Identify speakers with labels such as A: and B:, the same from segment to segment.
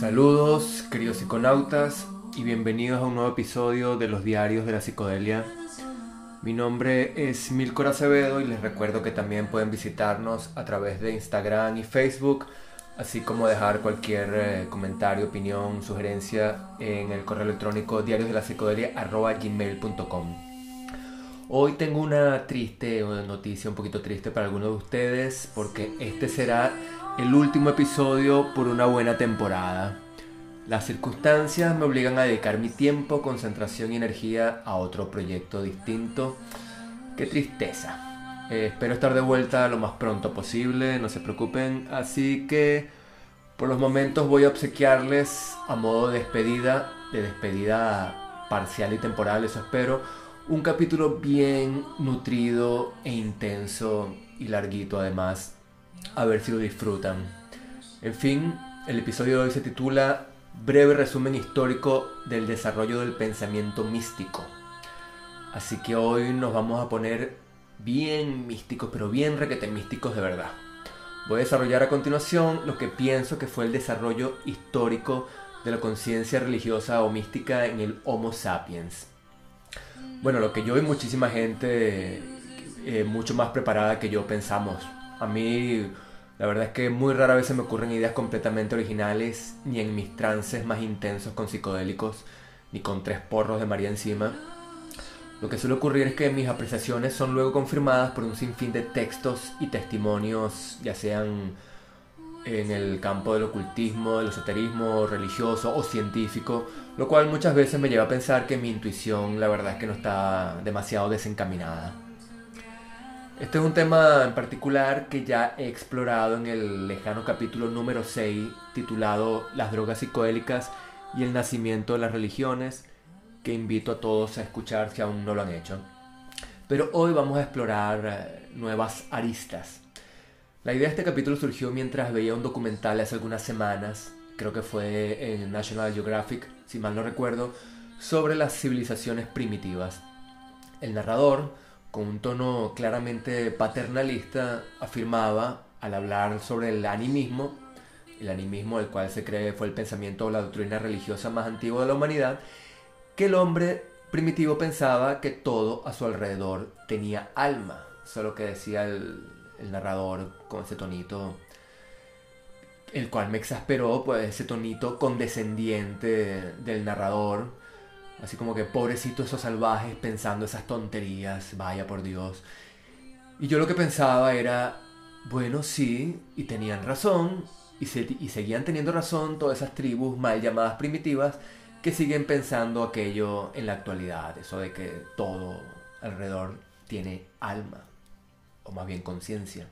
A: Saludos, queridos psiconautas, y bienvenidos a un nuevo episodio de los Diarios de la Psicodelia. Mi nombre es Milcor Acevedo y les recuerdo que también pueden visitarnos a través de Instagram y Facebook, así como dejar cualquier eh, comentario, opinión, sugerencia en el correo electrónico diariosdelapsicodelia.gmail.com Hoy tengo una triste noticia, un poquito triste para algunos de ustedes, porque este será el último episodio por una buena temporada. Las circunstancias me obligan a dedicar mi tiempo, concentración y energía a otro proyecto distinto. Qué tristeza. Eh, espero estar de vuelta lo más pronto posible, no se preocupen. Así que por los momentos voy a obsequiarles a modo de despedida, de despedida parcial y temporal, eso espero, un capítulo bien nutrido e intenso y larguito además a ver si lo disfrutan. En fin, el episodio de hoy se titula Breve resumen histórico del desarrollo del pensamiento místico. Así que hoy nos vamos a poner bien místicos, pero bien requete místicos de verdad. Voy a desarrollar a continuación lo que pienso que fue el desarrollo histórico de la conciencia religiosa o mística en el Homo sapiens. Bueno, lo que yo y muchísima gente eh, mucho más preparada que yo pensamos a mí, la verdad es que muy rara vez se me ocurren ideas completamente originales, ni en mis trances más intensos con psicodélicos, ni con tres porros de María encima. Lo que suele ocurrir es que mis apreciaciones son luego confirmadas por un sinfín de textos y testimonios, ya sean en el campo del ocultismo, del esoterismo, religioso o científico, lo cual muchas veces me lleva a pensar que mi intuición la verdad es que no está demasiado desencaminada. Este es un tema en particular que ya he explorado en el lejano capítulo número 6 titulado Las drogas psicodélicas y el nacimiento de las religiones, que invito a todos a escuchar si aún no lo han hecho. Pero hoy vamos a explorar eh, nuevas aristas. La idea de este capítulo surgió mientras veía un documental hace algunas semanas, creo que fue en National Geographic, si mal no recuerdo, sobre las civilizaciones primitivas. El narrador, con un tono claramente paternalista, afirmaba, al hablar sobre el animismo, el animismo del cual se cree fue el pensamiento o la doctrina religiosa más antigua de la humanidad, que el hombre primitivo pensaba que todo a su alrededor tenía alma, solo que decía el, el narrador con ese tonito, el cual me exasperó, pues ese tonito condescendiente del narrador, Así como que pobrecitos esos salvajes pensando esas tonterías, vaya por Dios. Y yo lo que pensaba era, bueno, sí, y tenían razón, y, y seguían teniendo razón todas esas tribus mal llamadas primitivas que siguen pensando aquello en la actualidad, eso de que todo alrededor tiene alma, o más bien conciencia.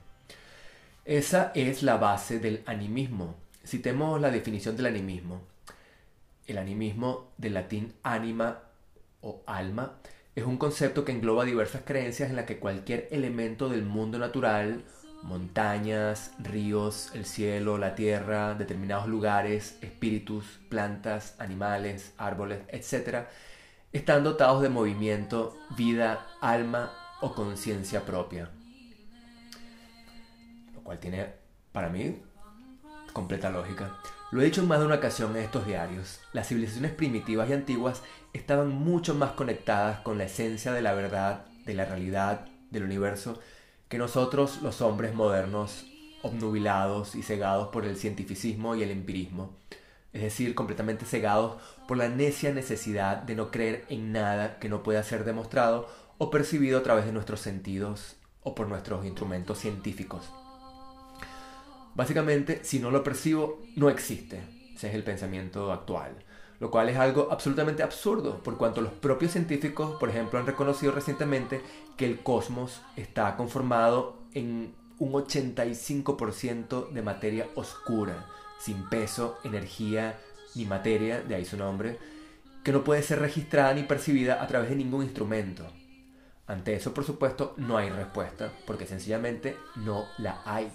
A: Esa es la base del animismo. Citemos la definición del animismo. El animismo, del latín anima o alma, es un concepto que engloba diversas creencias en las que cualquier elemento del mundo natural, montañas, ríos, el cielo, la tierra, determinados lugares, espíritus, plantas, animales, árboles, etc., están dotados de movimiento, vida, alma o conciencia propia. Cual tiene, para mí, completa lógica. Lo he dicho en más de una ocasión en estos diarios, las civilizaciones primitivas y antiguas estaban mucho más conectadas con la esencia de la verdad, de la realidad, del universo, que nosotros los hombres modernos, obnubilados y cegados por el cientificismo y el empirismo, es decir, completamente cegados por la necia necesidad de no creer en nada que no pueda ser demostrado o percibido a través de nuestros sentidos o por nuestros instrumentos científicos. Básicamente, si no lo percibo, no existe. Ese es el pensamiento actual. Lo cual es algo absolutamente absurdo, por cuanto los propios científicos, por ejemplo, han reconocido recientemente que el cosmos está conformado en un 85% de materia oscura, sin peso, energía ni materia, de ahí su nombre, que no puede ser registrada ni percibida a través de ningún instrumento. Ante eso, por supuesto, no hay respuesta, porque sencillamente no la hay.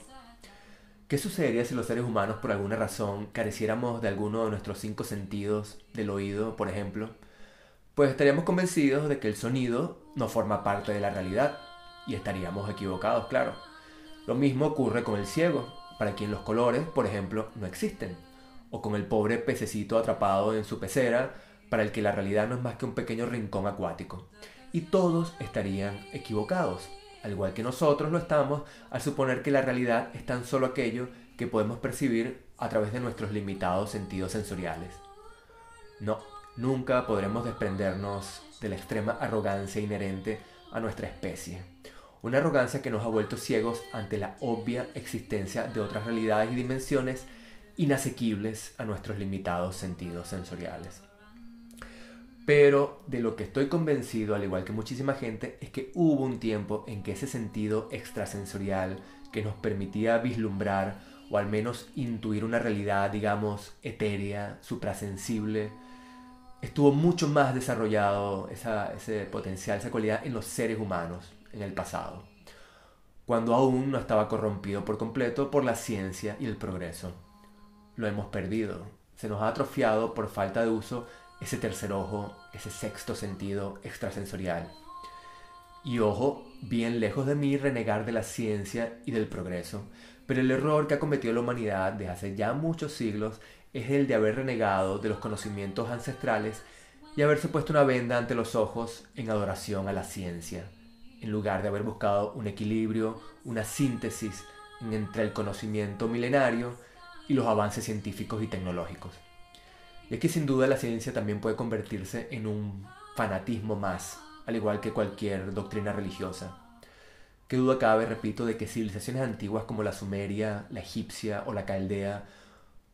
A: ¿Qué sucedería si los seres humanos por alguna razón careciéramos de alguno de nuestros cinco sentidos, del oído, por ejemplo? Pues estaríamos convencidos de que el sonido no forma parte de la realidad y estaríamos equivocados, claro. Lo mismo ocurre con el ciego, para quien los colores, por ejemplo, no existen, o con el pobre pececito atrapado en su pecera, para el que la realidad no es más que un pequeño rincón acuático. Y todos estarían equivocados, al igual que nosotros lo estamos al suponer que la realidad es tan solo aquello que podemos percibir a través de nuestros limitados sentidos sensoriales. No, nunca podremos desprendernos de la extrema arrogancia inherente a nuestra especie. Una arrogancia que nos ha vuelto ciegos ante la obvia existencia de otras realidades y dimensiones inasequibles a nuestros limitados sentidos sensoriales. Pero de lo que estoy convencido, al igual que muchísima gente, es que hubo un tiempo en que ese sentido extrasensorial que nos permitía vislumbrar o al menos intuir una realidad, digamos, etérea, suprasensible, estuvo mucho más desarrollado ese potencial, esa cualidad en los seres humanos en el pasado, cuando aún no estaba corrompido por completo por la ciencia y el progreso. Lo hemos perdido, se nos ha atrofiado por falta de uso ese tercer ojo, ese sexto sentido extrasensorial. Y ojo, bien lejos de mí renegar de la ciencia y del progreso, pero el error que ha cometido la humanidad desde hace ya muchos siglos es el de haber renegado de los conocimientos ancestrales y haberse puesto una venda ante los ojos en adoración a la ciencia, en lugar de haber buscado un equilibrio, una síntesis entre el conocimiento milenario y los avances científicos y tecnológicos. Y que sin duda la ciencia también puede convertirse en un fanatismo más, al igual que cualquier doctrina religiosa. Qué duda cabe, repito, de que civilizaciones antiguas como la sumeria, la egipcia o la caldea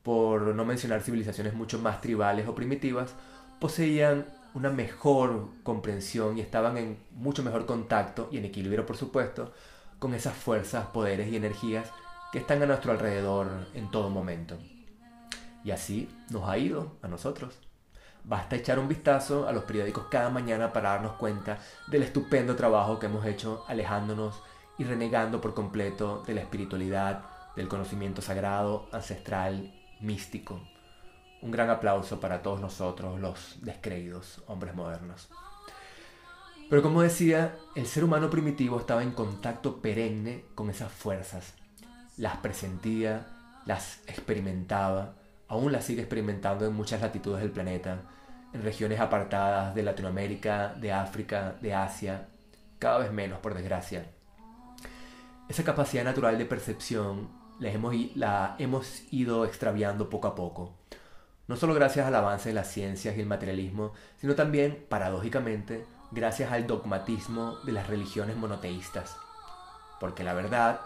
A: por no mencionar civilizaciones mucho más tribales o primitivas, poseían una mejor comprensión y estaban en mucho mejor contacto y en equilibrio, por supuesto, con esas fuerzas, poderes y energías que están a nuestro alrededor en todo momento. Y así nos ha ido a nosotros. Basta echar un vistazo a los periódicos cada mañana para darnos cuenta del estupendo trabajo que hemos hecho alejándonos y renegando por completo de la espiritualidad, del conocimiento sagrado, ancestral místico. Un gran aplauso para todos nosotros, los descreídos hombres modernos. Pero como decía, el ser humano primitivo estaba en contacto perenne con esas fuerzas. Las presentía, las experimentaba, aún las sigue experimentando en muchas latitudes del planeta, en regiones apartadas de Latinoamérica, de África, de Asia, cada vez menos por desgracia. Esa capacidad natural de percepción la hemos ido extraviando poco a poco. No solo gracias al avance de las ciencias y el materialismo, sino también, paradójicamente, gracias al dogmatismo de las religiones monoteístas. Porque la verdad,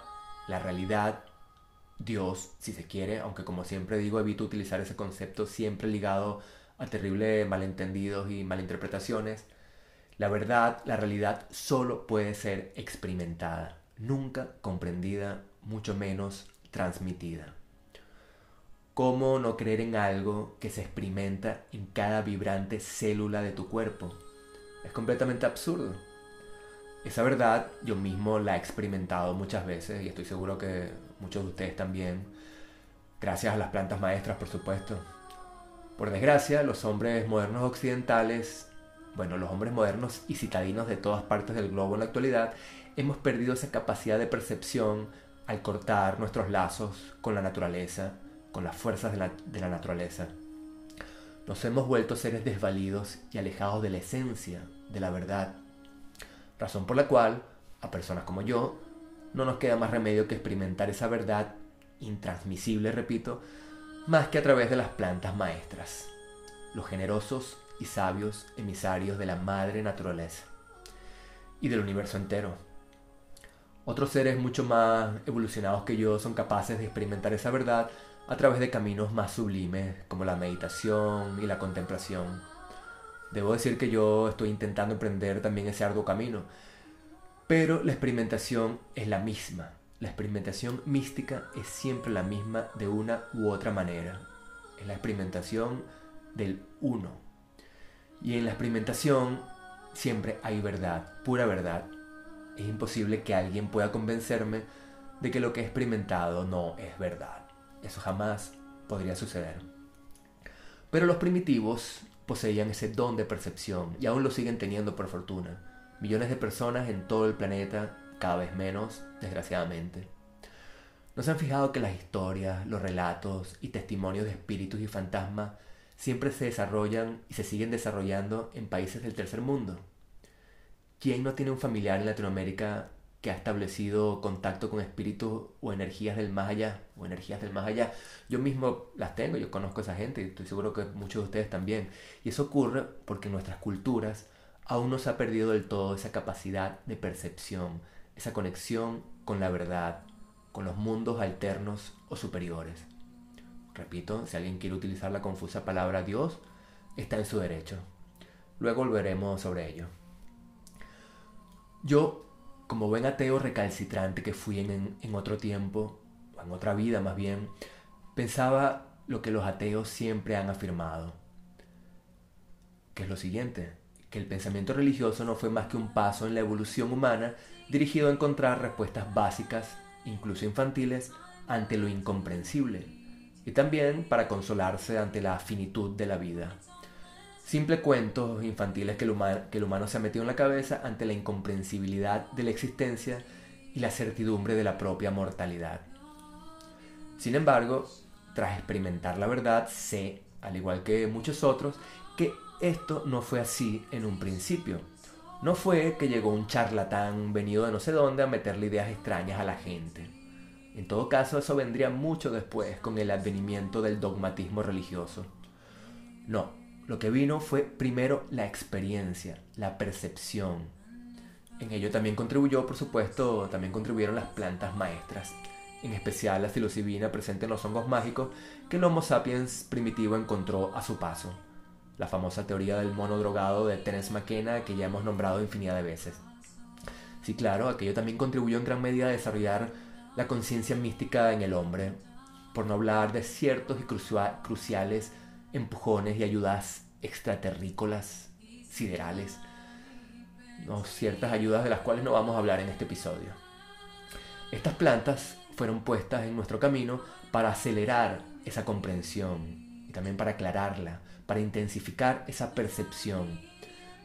A: la realidad, Dios, si se quiere, aunque como siempre digo, evito utilizar ese concepto siempre ligado a terribles malentendidos y malinterpretaciones, la verdad, la realidad solo puede ser experimentada, nunca comprendida, mucho menos transmitida. ¿Cómo no creer en algo que se experimenta en cada vibrante célula de tu cuerpo? Es completamente absurdo. Esa verdad yo mismo la he experimentado muchas veces y estoy seguro que muchos de ustedes también, gracias a las plantas maestras por supuesto. Por desgracia, los hombres modernos occidentales, bueno, los hombres modernos y citadinos de todas partes del globo en la actualidad, hemos perdido esa capacidad de percepción al cortar nuestros lazos con la naturaleza, con las fuerzas de la, naturaleza. Nos hemos vuelto seres desvalidos y alejados de la esencia, de la verdad. Razón por la cual, a personas como yo, no nos queda más remedio que experimentar esa verdad intransmisible, repito, más que a través de las plantas maestras, los generosos y sabios emisarios de la madre naturaleza y del universo entero. Otros seres mucho más evolucionados que yo son capaces de experimentar esa verdad a través de caminos más sublimes como la meditación y la contemplación. Debo decir que yo estoy intentando emprender también ese arduo camino, pero la experimentación es la misma. La experimentación mística es siempre la misma de una u otra manera. Es la experimentación del uno. Y en la experimentación siempre hay verdad, pura verdad, es imposible que alguien pueda convencerme de que lo que he experimentado no es verdad. Eso jamás podría suceder. Pero los primitivos poseían ese don de percepción y aún lo siguen teniendo por fortuna. Millones de personas en todo el planeta, cada vez menos, desgraciadamente. ¿No se han fijado que las historias, los relatos y testimonios de espíritus y fantasmas siempre se desarrollan y se siguen desarrollando en países del tercer mundo? ¿Quién no tiene un familiar en Latinoamérica que ha establecido contacto con espíritus o energías del más allá? O energías del más allá. Yo mismo las tengo, yo conozco a esa gente y estoy seguro que muchos de ustedes también. Y eso ocurre porque nuestras culturas aún no se ha perdido del todo esa capacidad de percepción, esa conexión con la verdad, con los mundos alternos o superiores. Repito, si alguien quiere utilizar la confusa palabra Dios, está en su derecho. Luego volveremos sobre ello. Yo, como buen ateo recalcitrante que fui en, en otro tiempo, o en otra vida más bien, pensaba lo que los ateos siempre han afirmado, que es lo siguiente, que el pensamiento religioso no fue más que un paso en la evolución humana dirigido a encontrar respuestas básicas, incluso infantiles, ante lo incomprensible, y también para consolarse ante la finitud de la vida. Simple cuentos infantiles que el, humano, que el humano se ha metido en la cabeza ante la incomprensibilidad de la existencia y la certidumbre de la propia mortalidad. Sin embargo, tras experimentar la verdad, sé, al igual que muchos otros, que esto no fue así en un principio. No fue que llegó un charlatán venido de no sé dónde a meterle ideas extrañas a la gente. En todo caso, eso vendría mucho después con el advenimiento del dogmatismo religioso. No, lo que vino fue primero la experiencia, la percepción. En ello también contribuyó, por supuesto, también contribuyeron las plantas maestras, en especial la psilocibina presente en los hongos mágicos que el Homo sapiens primitivo encontró a su paso. La famosa teoría del mono drogado de Terence McKenna que ya hemos nombrado infinidad de veces. Sí, claro, aquello también contribuyó en gran medida a desarrollar la conciencia mística en el hombre, por no hablar de ciertos y cruciales empujones y ayudas extraterrícolas, siderales. No, ciertas ayudas de las cuales no vamos a hablar en este episodio. Estas plantas fueron puestas en nuestro camino para acelerar esa comprensión y también para aclararla, para intensificar esa percepción.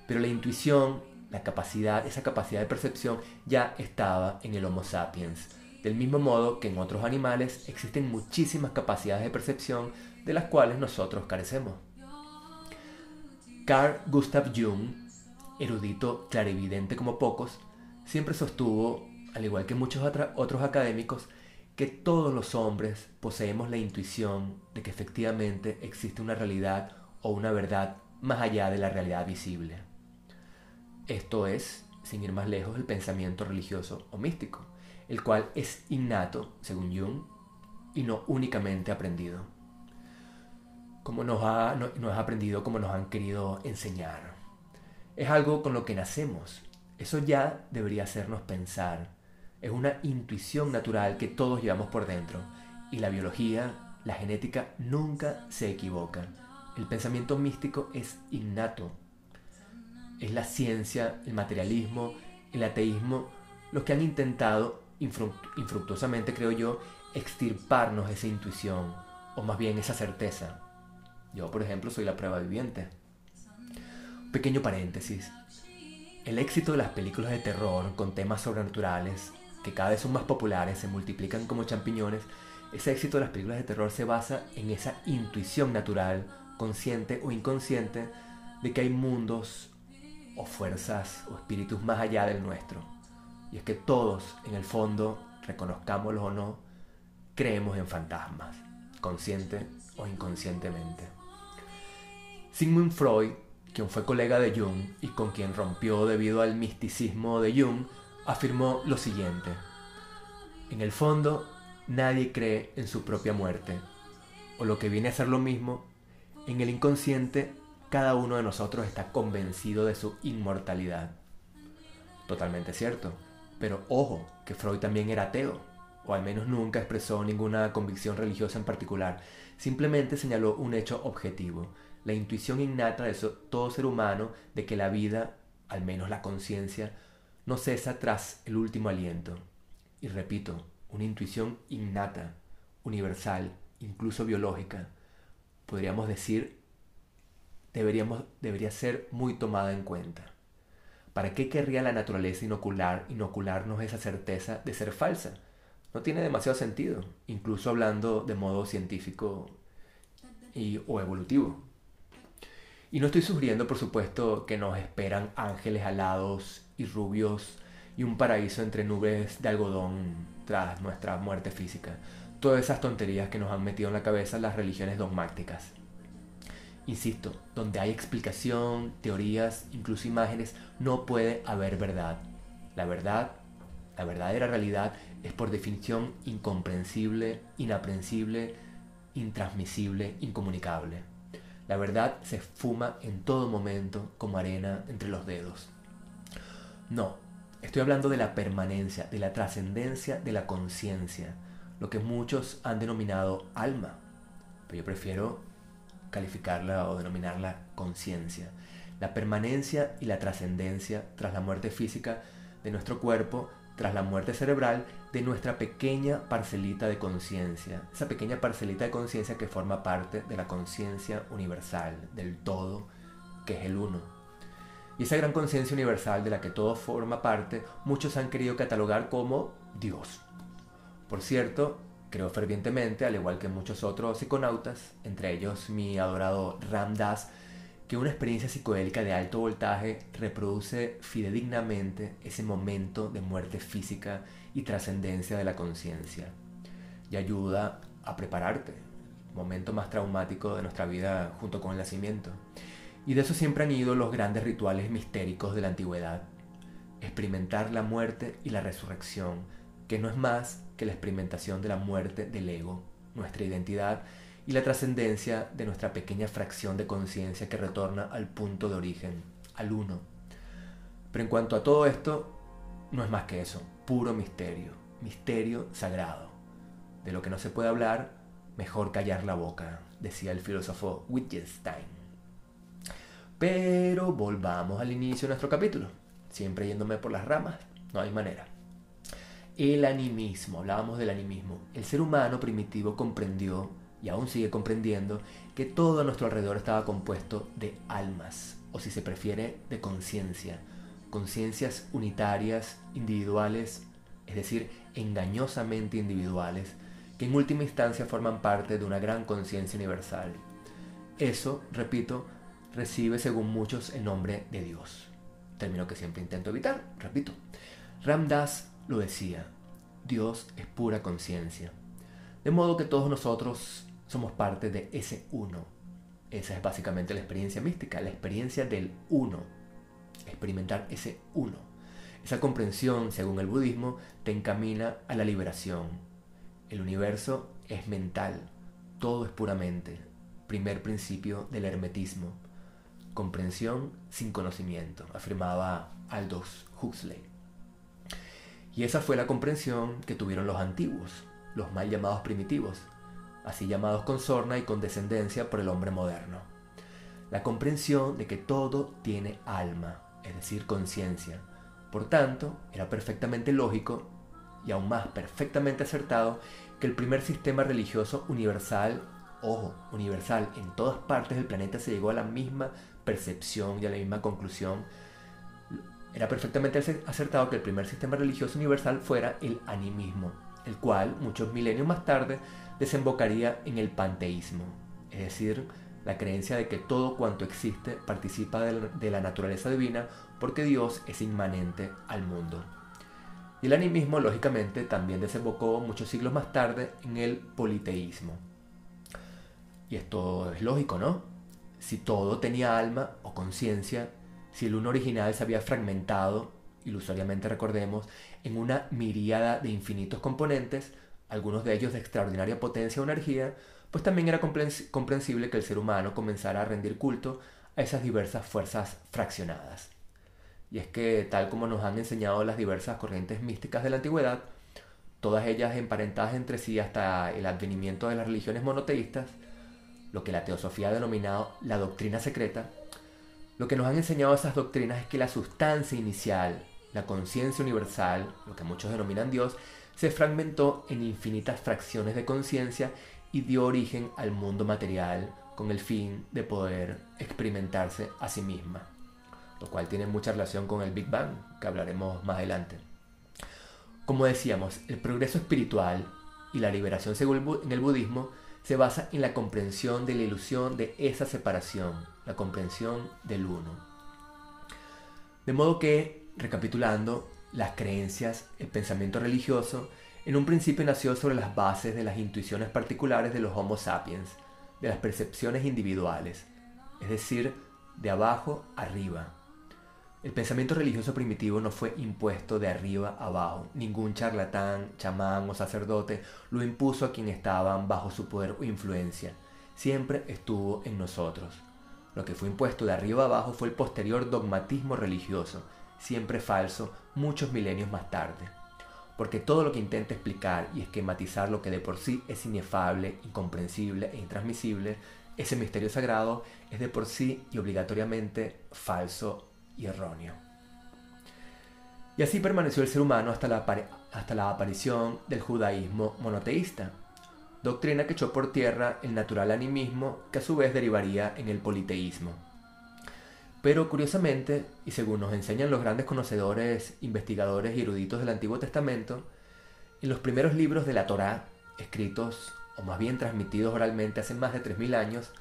A: Pero la intuición, la capacidad, esa capacidad de percepción ya estaba en el Homo sapiens. Del mismo modo que en otros animales existen muchísimas capacidades de percepción de las cuales nosotros carecemos. Carl Gustav Jung, erudito clarividente como pocos, siempre sostuvo, al igual que muchos otros académicos, que todos los hombres poseemos la intuición de que efectivamente existe una realidad o una verdad más allá de la realidad visible. Esto es, sin ir más lejos, el pensamiento religioso o místico, el cual es innato, según Jung, y no únicamente aprendido como nos ha, nos ha aprendido, como nos han querido enseñar. Es algo con lo que nacemos. Eso ya debería hacernos pensar. Es una intuición natural que todos llevamos por dentro. Y la biología, la genética nunca se equivoca. El pensamiento místico es innato. Es la ciencia, el materialismo, el ateísmo los que han intentado, infructuosamente creo yo, extirparnos esa intuición, o más bien esa certeza. Yo, por ejemplo, soy la prueba viviente. pequeño paréntesis. El éxito de las películas de terror con temas sobrenaturales, que cada vez son más populares, se multiplican como champiñones, ese éxito de las películas de terror se basa en esa intuición natural, consciente o inconsciente, de que hay mundos o fuerzas o espíritus más allá del nuestro. Y es que todos, en el fondo, reconozcámoslo o no, creemos en fantasmas, consciente o inconscientemente. Sigmund Freud, quien fue colega de Jung y con quien rompió debido al misticismo de Jung, afirmó lo siguiente. En el fondo, nadie cree en su propia muerte, o lo que viene a ser lo mismo, en el inconsciente cada uno de nosotros está convencido de su inmortalidad. Totalmente cierto, pero ojo, que Freud también era ateo, o al menos nunca expresó ninguna convicción religiosa en particular, simplemente señaló un hecho objetivo, la intuición innata de todo ser humano de que la vida, al menos la conciencia, no cesa tras el último aliento. Y repito, una intuición innata, universal, incluso biológica, podríamos decir, deberíamos, debería ser muy tomada en cuenta. ¿Para qué querría la naturaleza inocular, inocularnos esa certeza de ser falsa? no tiene demasiado sentido, incluso hablando de modo científico y, o evolutivo. Y no estoy sugiriendo, por supuesto, que nos esperan ángeles alados y rubios y un paraíso entre nubes de algodón tras nuestra muerte física. Todas esas tonterías que nos han metido en la cabeza las religiones dogmáticas. Insisto, donde hay explicación, teorías, incluso imágenes, no puede haber verdad. La verdad, la verdadera realidad, es por definición incomprensible, inaprensible, intransmisible, incomunicable. La verdad se fuma en todo momento como arena entre los dedos. No, estoy hablando de la permanencia, de la trascendencia de la conciencia, lo que muchos han denominado alma, pero yo prefiero calificarla o denominarla conciencia. La permanencia y la trascendencia tras la muerte física de nuestro cuerpo tras la muerte cerebral de nuestra pequeña parcelita de conciencia, esa pequeña parcelita de conciencia que forma parte de la conciencia universal, del todo, que es el uno. Y esa gran conciencia universal de la que todo forma parte, muchos han querido catalogar como Dios. Por cierto, creo fervientemente, al igual que muchos otros psiconautas, entre ellos mi adorado Ram Dass, que una experiencia psicodélica de alto voltaje reproduce fidedignamente ese momento de muerte física y trascendencia de la conciencia y ayuda a prepararte, momento más traumático de nuestra vida junto con el nacimiento. Y de eso siempre han ido los grandes rituales mistéricos de la antigüedad. Experimentar la muerte y la resurrección, que no es más que la experimentación de la muerte del ego, nuestra identidad y la trascendencia de nuestra pequeña fracción de conciencia que retorna al punto de origen, al uno. Pero en cuanto a todo esto, no es más que eso, puro misterio, misterio sagrado. De lo que no se puede hablar, mejor callar la boca, decía el filósofo Wittgenstein. Pero volvamos al inicio de nuestro capítulo, siempre yéndome por las ramas, no hay manera. El animismo, hablábamos del animismo. El ser humano primitivo comprendió y aún sigue comprendiendo que todo a nuestro alrededor estaba compuesto de almas, o si se prefiere, de conciencia, conciencias unitarias, individuales, es decir, engañosamente individuales, que en última instancia forman parte de una gran conciencia universal. Eso, repito, recibe según muchos el nombre de Dios. Término que siempre intento evitar, repito. Ramdas lo decía, Dios es pura conciencia. De modo que todos nosotros somos parte de ese uno. Esa es básicamente la experiencia mística, la experiencia del uno. Experimentar ese uno. Esa comprensión, según el budismo, te encamina a la liberación. El universo es mental, todo es puramente. Primer principio del hermetismo. Comprensión sin conocimiento, afirmaba Aldous Huxley. Y esa fue la comprensión que tuvieron los antiguos, los mal llamados primitivos, así llamados con sorna y con descendencia por el hombre moderno. La comprensión de que todo tiene alma, es decir, conciencia. Por tanto, era perfectamente lógico y aún más perfectamente acertado que el primer sistema religioso universal, ojo, universal, en todas partes del planeta se llegó a la misma percepción y a la misma conclusión. Era perfectamente acertado que el primer sistema religioso universal fuera el animismo, el cual, muchos milenios más tarde, desembocaría en el panteísmo, es decir, la creencia de que todo cuanto existe participa de la naturaleza divina porque Dios es inmanente al mundo. Y el animismo, lógicamente, también desembocó muchos siglos más tarde en el politeísmo. Y esto es lógico, ¿no? Si todo tenía alma o conciencia, si el uno original se había fragmentado, ilusoriamente recordemos, en una miríada de infinitos componentes, algunos de ellos de extraordinaria potencia o energía, pues también era comprensible que el ser humano comenzara a rendir culto a esas diversas fuerzas fraccionadas. Y es que, tal como nos han enseñado las diversas corrientes místicas de la antigüedad, todas ellas emparentadas entre sí hasta el advenimiento de las religiones monoteístas, lo que la teosofía ha denominado la doctrina secreta, lo que nos han enseñado esas doctrinas es que la sustancia inicial, la conciencia universal, lo que muchos denominan Dios, se fragmentó en infinitas fracciones de conciencia y dio origen al mundo material con el fin de poder experimentarse a sí misma, lo cual tiene mucha relación con el Big Bang, que hablaremos más adelante. Como decíamos, el progreso espiritual y la liberación según el budismo se basa en la comprensión de la ilusión de esa separación, la comprensión del uno. De modo que, recapitulando, las creencias, el pensamiento religioso, en un principio nació sobre las bases de las intuiciones particulares de los Homo sapiens, de las percepciones individuales, es decir, de abajo arriba. El pensamiento religioso primitivo no fue impuesto de arriba abajo. Ningún charlatán, chamán o sacerdote lo impuso a quien estaban bajo su poder o influencia. Siempre estuvo en nosotros. Lo que fue impuesto de arriba abajo fue el posterior dogmatismo religioso, siempre falso, muchos milenios más tarde. Porque todo lo que intenta explicar y esquematizar lo que de por sí es inefable, incomprensible e intransmisible, ese misterio sagrado es de por sí y obligatoriamente falso y erróneo. Y así permaneció el ser humano hasta la, hasta la aparición del judaísmo monoteísta, doctrina que echó por tierra el natural animismo que a su vez derivaría en el politeísmo. Pero curiosamente, y según nos enseñan los grandes conocedores, investigadores y eruditos del Antiguo Testamento, en los primeros libros de la Torá, escritos o más bien transmitidos oralmente hace más de 3.000 años,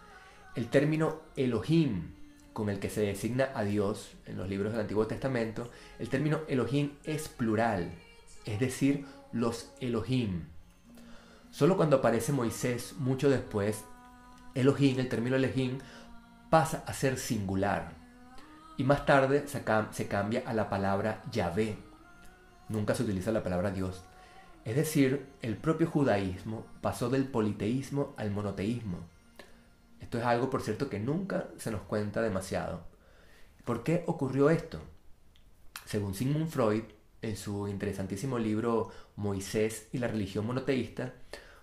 A: el término Elohim, con el que se designa a Dios en los libros del Antiguo Testamento, el término Elohim es plural, es decir, los Elohim. Solo cuando aparece Moisés mucho después, Elohim, el término Elohim, pasa a ser singular. Y más tarde se, cambia a la palabra Yahvé. Nunca se utiliza la palabra Dios. Es decir, el propio judaísmo pasó del politeísmo al monoteísmo. Esto es algo, por cierto, que nunca se nos cuenta demasiado. ¿Por qué ocurrió esto? Según Sigmund Freud, en su interesantísimo libro Moisés y la religión monoteísta,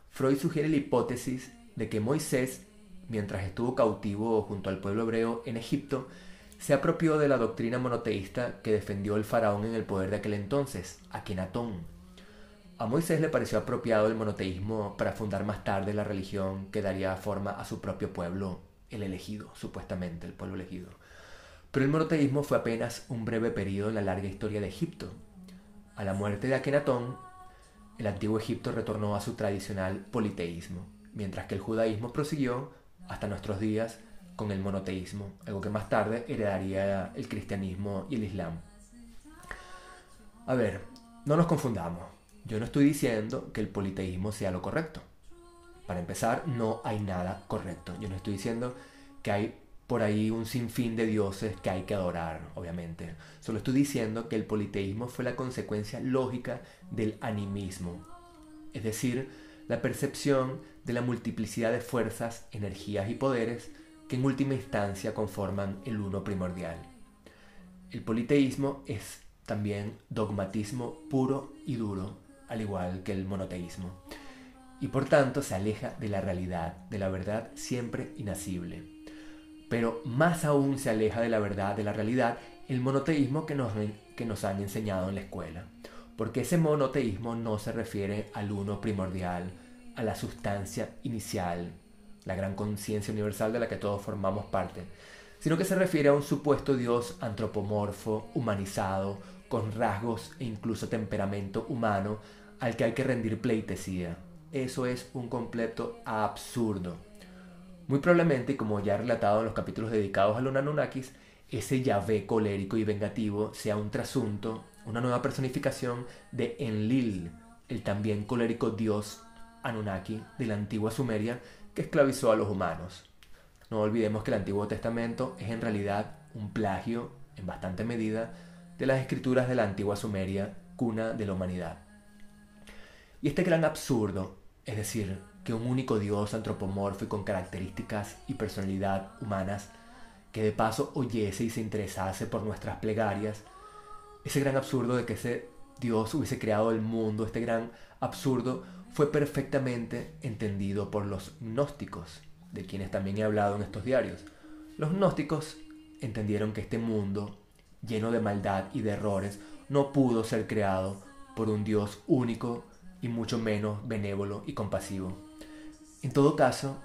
A: Freud sugiere la hipótesis de que Moisés, mientras estuvo cautivo junto al pueblo hebreo en Egipto, se apropió de la doctrina monoteísta que defendió el faraón en el poder de aquel entonces, Akenatón. A Moisés le pareció apropiado el monoteísmo para fundar más tarde la religión que daría forma a su propio pueblo, el elegido, supuestamente el pueblo elegido. Pero el monoteísmo fue apenas un breve periodo en la larga historia de Egipto. A la muerte de Akenatón, el antiguo Egipto retornó a su tradicional politeísmo, mientras que el judaísmo prosiguió hasta nuestros días con el monoteísmo, algo que más tarde heredaría el cristianismo y el islam. A ver, no nos confundamos. Yo no estoy diciendo que el politeísmo sea lo correcto. Para empezar, no hay nada correcto. Yo no estoy diciendo que hay por ahí un sinfín de dioses que hay que adorar, obviamente. Solo estoy diciendo que el politeísmo fue la consecuencia lógica del animismo. Es decir, la percepción de la multiplicidad de fuerzas, energías y poderes que en última instancia conforman el uno primordial. El politeísmo es también dogmatismo puro y duro, al igual que el monoteísmo, y por tanto se aleja de la realidad, de la verdad siempre inacible. Pero más aún se aleja de la verdad, de la realidad, el monoteísmo que nos, que nos han enseñado en la escuela, porque ese monoteísmo no se refiere al uno primordial, a la sustancia inicial, la gran conciencia universal de la que todos formamos parte, sino que se refiere a un supuesto Dios antropomorfo, humanizado, con rasgos e incluso temperamento humano al que hay que rendir pleitesía. Eso es un completo absurdo. Muy probablemente, como ya he relatado en los capítulos dedicados a los Anunnakis, ese Yahvé colérico y vengativo sea un trasunto, una nueva personificación de Enlil, el también colérico dios Anunnaki de la antigua Sumeria que esclavizó a los humanos. No olvidemos que el Antiguo Testamento es en realidad un plagio, en bastante medida, de las escrituras de la antigua Sumeria, cuna de la humanidad. Y este gran absurdo, es decir, que un único Dios antropomorfo y con características y personalidad humanas, que de paso oyese y se interesase por nuestras plegarias, ese gran absurdo de que ese Dios hubiese creado el mundo, este gran absurdo fue perfectamente entendido por los gnósticos, de quienes también he hablado en estos diarios. Los gnósticos entendieron que este mundo, lleno de maldad y de errores, no pudo ser creado por un Dios único y mucho menos benévolo y compasivo. En todo caso,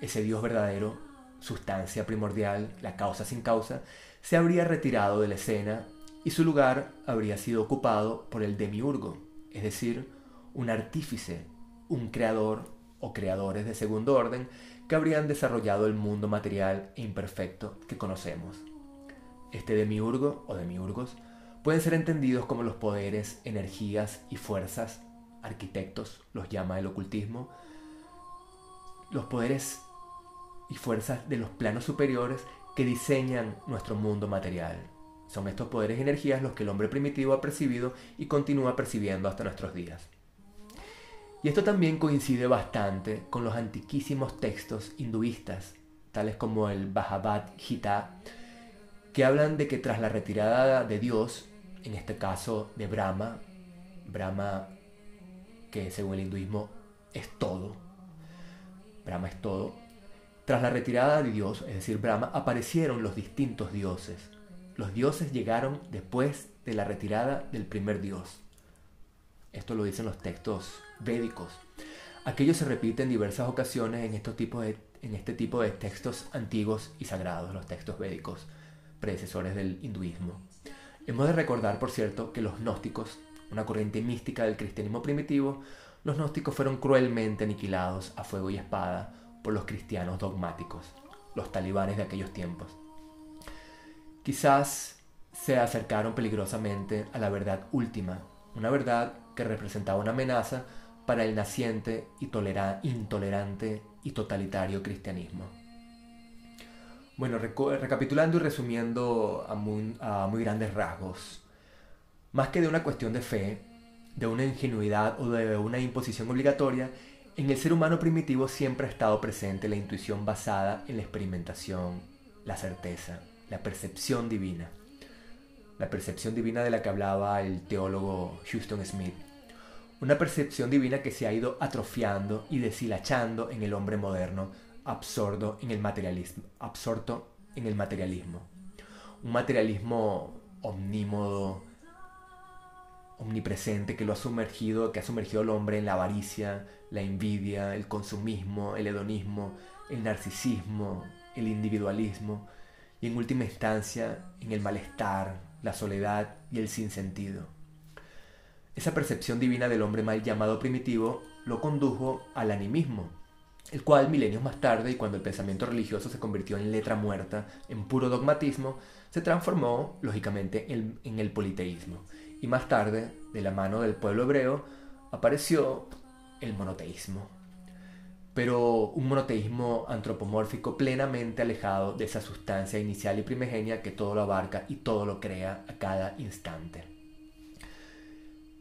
A: ese Dios verdadero, sustancia primordial, la causa sin causa, se habría retirado de la escena y su lugar habría sido ocupado por el demiurgo, es decir, un artífice, un creador o creadores de segundo orden que habrían desarrollado el mundo material e imperfecto que conocemos. Este demiurgo o demiurgos pueden ser entendidos como los poderes, energías y fuerzas, arquitectos los llama el ocultismo, los poderes y fuerzas de los planos superiores que diseñan nuestro mundo material. Son estos poderes y energías los que el hombre primitivo ha percibido y continúa percibiendo hasta nuestros días. Y esto también coincide bastante con los antiquísimos textos hinduistas, tales como el Bhagavad Gita, que hablan de que tras la retirada de Dios, en este caso de Brahma, Brahma que según el hinduismo es todo, Brahma es todo, tras la retirada de Dios, es decir, Brahma, aparecieron los distintos dioses. Los dioses llegaron después de la retirada del primer dios. Esto lo dicen los textos védicos. Aquello se repite en diversas ocasiones en, estos tipos en este tipo de textos antiguos y sagrados, los textos védicos, predecesores del hinduismo. Hemos de recordar, por cierto, que los gnósticos, una corriente mística del cristianismo primitivo, los gnósticos fueron cruelmente aniquilados a fuego y espada por los cristianos dogmáticos, los talibanes de aquellos tiempos. Quizás se acercaron peligrosamente a la verdad última, una verdad que representaba una amenaza para el naciente y intolerante y totalitario cristianismo. Bueno, recapitulando y resumiendo a muy, a muy grandes rasgos, más que de una cuestión de fe, de una ingenuidad o de una imposición obligatoria, en el ser humano primitivo siempre ha estado presente la intuición basada en la experimentación, la certeza, la percepción divina. La percepción divina de la que hablaba el teólogo Houston Smith. Una percepción divina que se ha ido atrofiando y deshilachando en el hombre moderno absorto en el materialismo, absorto en el materialismo. Un materialismo omnímodo, omnipresente que lo ha sumergido, que ha sumergido al hombre en la avaricia, la envidia, el consumismo, el hedonismo, el narcisismo, el individualismo y en última instancia en el malestar, la soledad y el sinsentido. Esa percepción divina del hombre mal llamado primitivo lo condujo al animismo, el cual milenios más tarde y cuando el pensamiento religioso se convirtió en letra muerta, en puro dogmatismo, se transformó, lógicamente, en, en, el politeísmo. Y más tarde, de la mano del pueblo hebreo, apareció el monoteísmo. Pero un monoteísmo antropomórfico plenamente alejado de esa sustancia inicial y primigenia que todo lo abarca y todo lo crea a cada instante.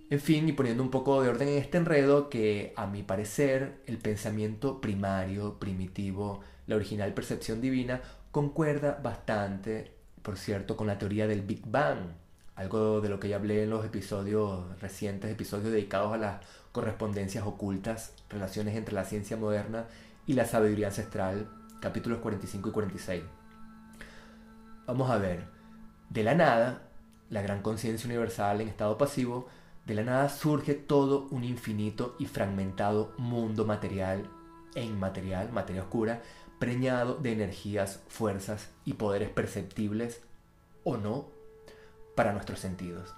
A: En fin, y poniendo un poco de orden en este enredo, que a mi parecer el pensamiento primario, primitivo, la original percepción divina, concuerda bastante, por cierto, con la teoría del Big Bang, algo de lo que ya hablé en los episodios recientes, episodios dedicados a las correspondencias ocultas, relaciones entre la ciencia moderna y la sabiduría ancestral, capítulos 45 y 46. Vamos a ver, de la nada, la gran conciencia universal en estado pasivo, de la nada surge todo un infinito y fragmentado mundo material e inmaterial, materia oscura, preñado de energías, fuerzas y poderes perceptibles o no para nuestros sentidos.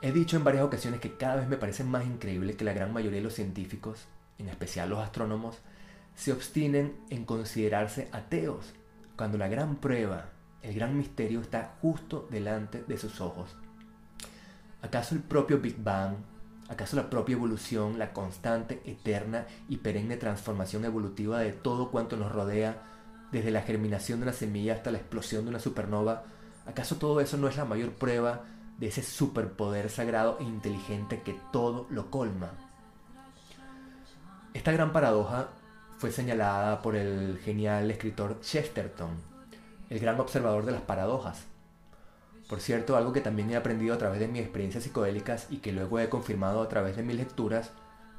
A: He dicho en varias ocasiones que cada vez me parece más increíble que la gran mayoría de los científicos, en especial los astrónomos, se obstinen en considerarse ateos, cuando la gran prueba, el gran misterio está justo delante de sus ojos. ¿Acaso el propio Big Bang, acaso la propia evolución, la constante, eterna y perenne transformación evolutiva de todo cuanto nos rodea, desde la germinación de una semilla hasta la explosión de una supernova, acaso todo eso no es la mayor prueba de ese superpoder sagrado e inteligente que todo lo colma? Esta gran paradoja fue señalada por el genial escritor Chesterton, el gran observador de las paradojas, por cierto, algo que también he aprendido a través de mis experiencias psicodélicas y que luego he confirmado a través de mis lecturas,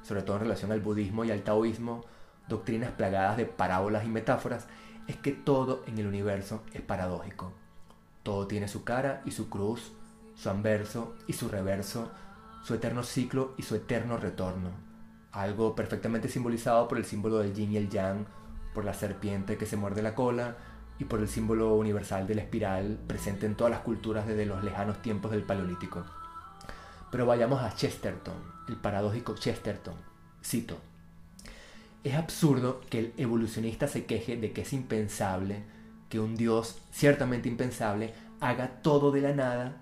A: sobre todo en relación al budismo y al taoísmo, doctrinas plagadas de parábolas y metáforas, es que todo en el universo es paradójico. Todo tiene su cara y su cruz, su anverso y su reverso, su eterno ciclo y su eterno retorno. Algo perfectamente simbolizado por el símbolo del yin y el yang, por la serpiente que se muerde la cola, y por el símbolo universal de la espiral presente en todas las culturas desde los lejanos tiempos del Paleolítico. Pero vayamos a Chesterton, el paradójico Chesterton. Cito. Es absurdo que el evolucionista se queje de que es impensable que un Dios, ciertamente impensable, haga todo de la nada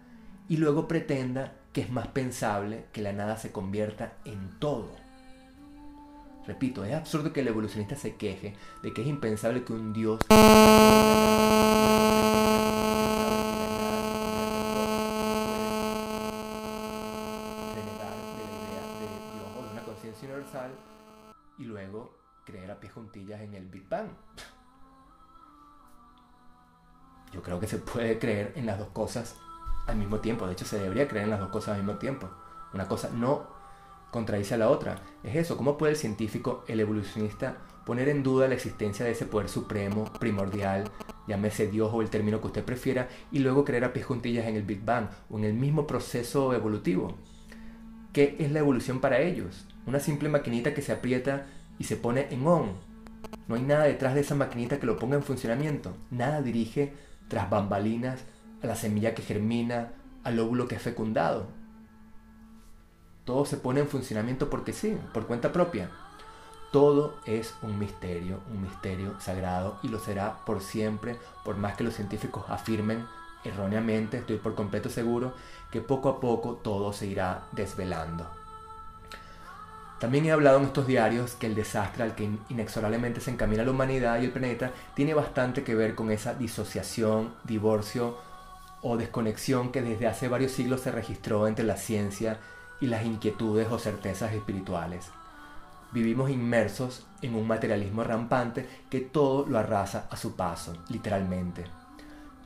A: y luego pretenda que es más pensable que la nada se convierta en todo. Repito, es absurdo que el evolucionista se queje de que es impensable que un Dios y luego creer a pies juntillas en el Big Bang. Yo creo que se puede creer en las dos cosas al mismo tiempo. De hecho, se debería creer en las dos cosas al mismo tiempo. Una cosa no contradice a la otra. Es eso, ¿cómo puede el científico, el evolucionista, poner en duda la existencia de ese poder supremo, primordial, llámese Dios o el término que usted prefiera, y luego creer a pies juntillas en el Big Bang o en el mismo proceso evolutivo? ¿Qué es la evolución para ellos? Una simple maquinita que se aprieta y se pone en on. No hay nada detrás de esa maquinita que lo ponga en funcionamiento. Nada dirige tras bambalinas a la semilla que germina, al óvulo que es fecundado. Todo se pone en funcionamiento porque sí, por cuenta propia. Todo es un misterio, un misterio sagrado y lo será por siempre, por más que los científicos afirmen erróneamente, estoy por completo seguro, que poco a poco todo se irá desvelando. También he hablado en estos diarios que el desastre al que inexorablemente se encamina la humanidad y el planeta tiene bastante que ver con esa disociación, divorcio o desconexión que desde hace varios siglos se registró entre la ciencia y las inquietudes o certezas espirituales. Vivimos inmersos en un materialismo rampante que todo lo arrasa a su paso, literalmente.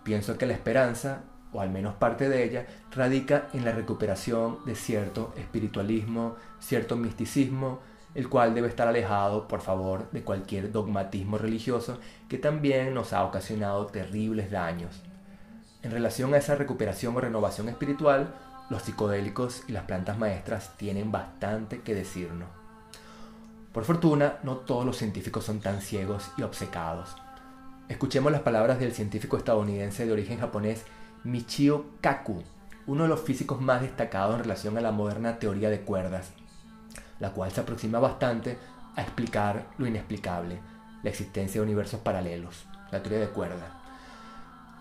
A: Pienso que la esperanza, o al menos parte de ella, radica en la recuperación de cierto espiritualismo, cierto misticismo, el cual debe estar alejado, por favor, de cualquier dogmatismo religioso que también nos ha ocasionado terribles daños. En relación a esa recuperación o renovación espiritual, los psicodélicos y las plantas maestras tienen bastante que decirnos. Por fortuna, no todos los científicos son tan ciegos y obcecados. Escuchemos las palabras del científico estadounidense de origen japonés Michio Kaku, uno de los físicos más destacados en relación a la moderna teoría de cuerdas, la cual se aproxima bastante a explicar lo inexplicable, la existencia de universos paralelos, la teoría de cuerdas.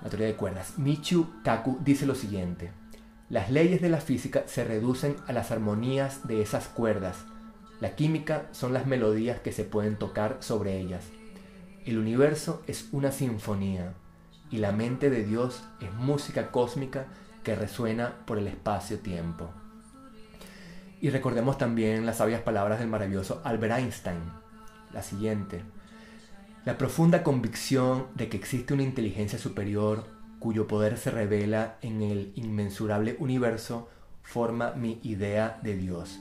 A: La teoría de cuerdas. Michio Kaku dice lo siguiente: Las leyes de la física se reducen a las armonías de esas cuerdas. La química son las melodías que se pueden tocar sobre ellas. El universo es una sinfonía y la mente de Dios es música cósmica que resuena por el espacio-tiempo. Y recordemos también las sabias palabras del maravilloso Albert Einstein, la siguiente. La profunda convicción de que existe una inteligencia superior cuyo poder se revela en el inmensurable universo forma mi idea de Dios.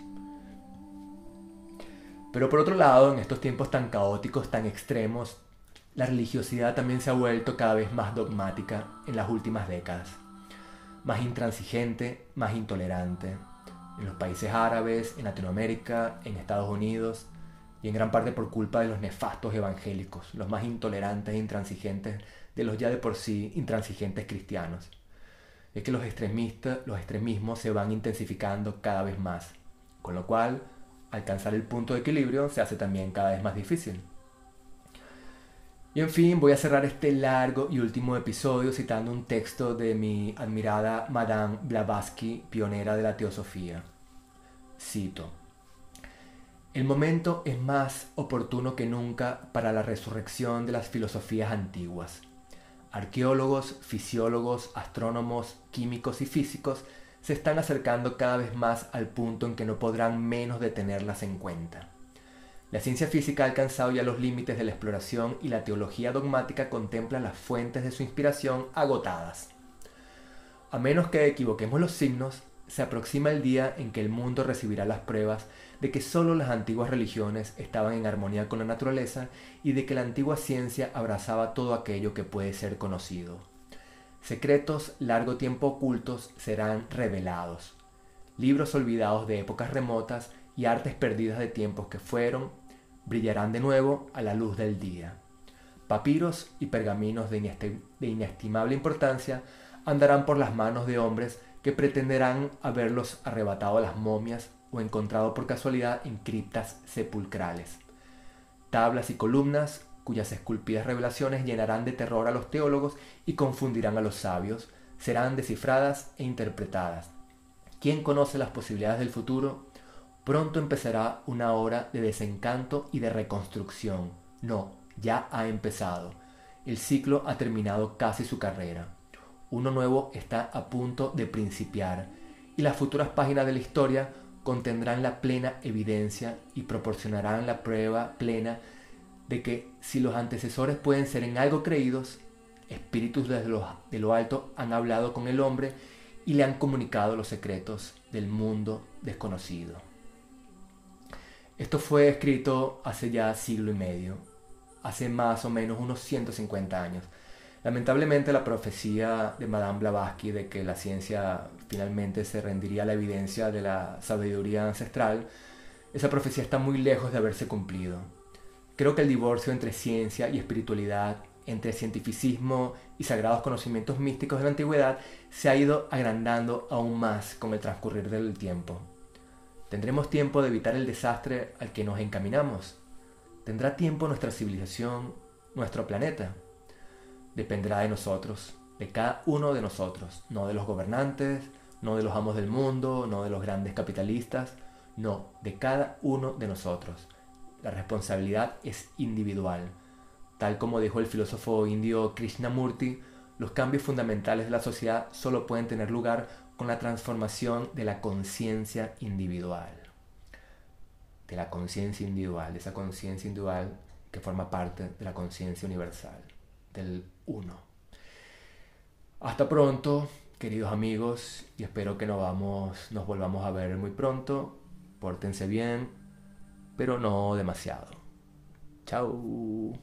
A: Pero por otro lado, en estos tiempos tan caóticos, tan extremos, la religiosidad también se ha vuelto cada vez más dogmática en las últimas décadas, más intransigente, más intolerante. En los países árabes, en Latinoamérica, en Estados Unidos, y en gran parte por culpa de los nefastos evangélicos, los más intolerantes e intransigentes de los ya de por sí intransigentes cristianos. Es que los extremistas, los extremismos se van intensificando cada vez más, con lo cual alcanzar el punto de equilibrio se hace también cada vez más difícil. Y en fin, voy a cerrar este largo y último episodio citando un texto de mi admirada Madame Blavatsky, pionera de la teosofía. Cito. El momento es más oportuno que nunca para la resurrección de las filosofías antiguas. Arqueólogos, fisiólogos, astrónomos, químicos y físicos se están acercando cada vez más al punto en que no podrán menos de tenerlas en cuenta. La ciencia física ha alcanzado ya los límites de la exploración y la teología dogmática contempla las fuentes de su inspiración agotadas. A menos que equivoquemos los signos, se aproxima el día en que el mundo recibirá las pruebas de que sólo las antiguas religiones estaban en armonía con la naturaleza y de que la antigua ciencia abrazaba todo aquello que puede ser conocido. Secretos largo tiempo ocultos serán revelados. Libros olvidados de épocas remotas y artes perdidas de tiempos que fueron brillarán de nuevo a la luz del día. Papiros y pergaminos de, inestimable importancia andarán por las manos de hombres que pretenderán haberlos arrebatado a las momias o encontrado por casualidad en criptas sepulcrales. Tablas y columnas cuyas esculpidas revelaciones llenarán de terror a los teólogos y confundirán a los sabios, serán descifradas e interpretadas. ¿Quién conoce las posibilidades del futuro? Pronto empezará una hora de desencanto y de reconstrucción. No, ya ha empezado. El ciclo ha terminado casi su carrera. Uno nuevo está a punto de principiar y las futuras páginas de la historia contendrán la plena evidencia y proporcionarán la prueba plena de que si los antecesores pueden ser en algo creídos, espíritus desde lo, de lo alto han hablado con el hombre y le han comunicado los secretos del mundo desconocido. Esto fue escrito hace ya siglo y medio, hace más o menos unos 150 años. Lamentablemente la profecía de Madame Blavatsky de que la ciencia finalmente se rendiría a la evidencia de la sabiduría ancestral, esa profecía está muy lejos de haberse cumplido. Creo que el divorcio entre ciencia y espiritualidad, entre cientificismo y sagrados conocimientos místicos de la antigüedad, se ha ido agrandando aún más con el transcurrir del tiempo. ¿Tendremos tiempo de evitar el desastre al que nos encaminamos? ¿Tendrá tiempo nuestra civilización, nuestro planeta? Dependerá de nosotros, de cada uno de nosotros, no de los gobernantes, no de los amos del mundo, no de los grandes capitalistas, no, de cada uno de nosotros la responsabilidad es individual. Tal como dijo el filósofo indio Krishnamurti, los cambios fundamentales de la sociedad solo pueden tener lugar con la transformación de la conciencia individual. De la conciencia individual, de esa conciencia individual que forma parte de la conciencia universal, del uno. Hasta pronto, queridos amigos, y espero que nos, vamos, nos volvamos a ver muy pronto. Pórtense bien, pero no demasiado. Chao.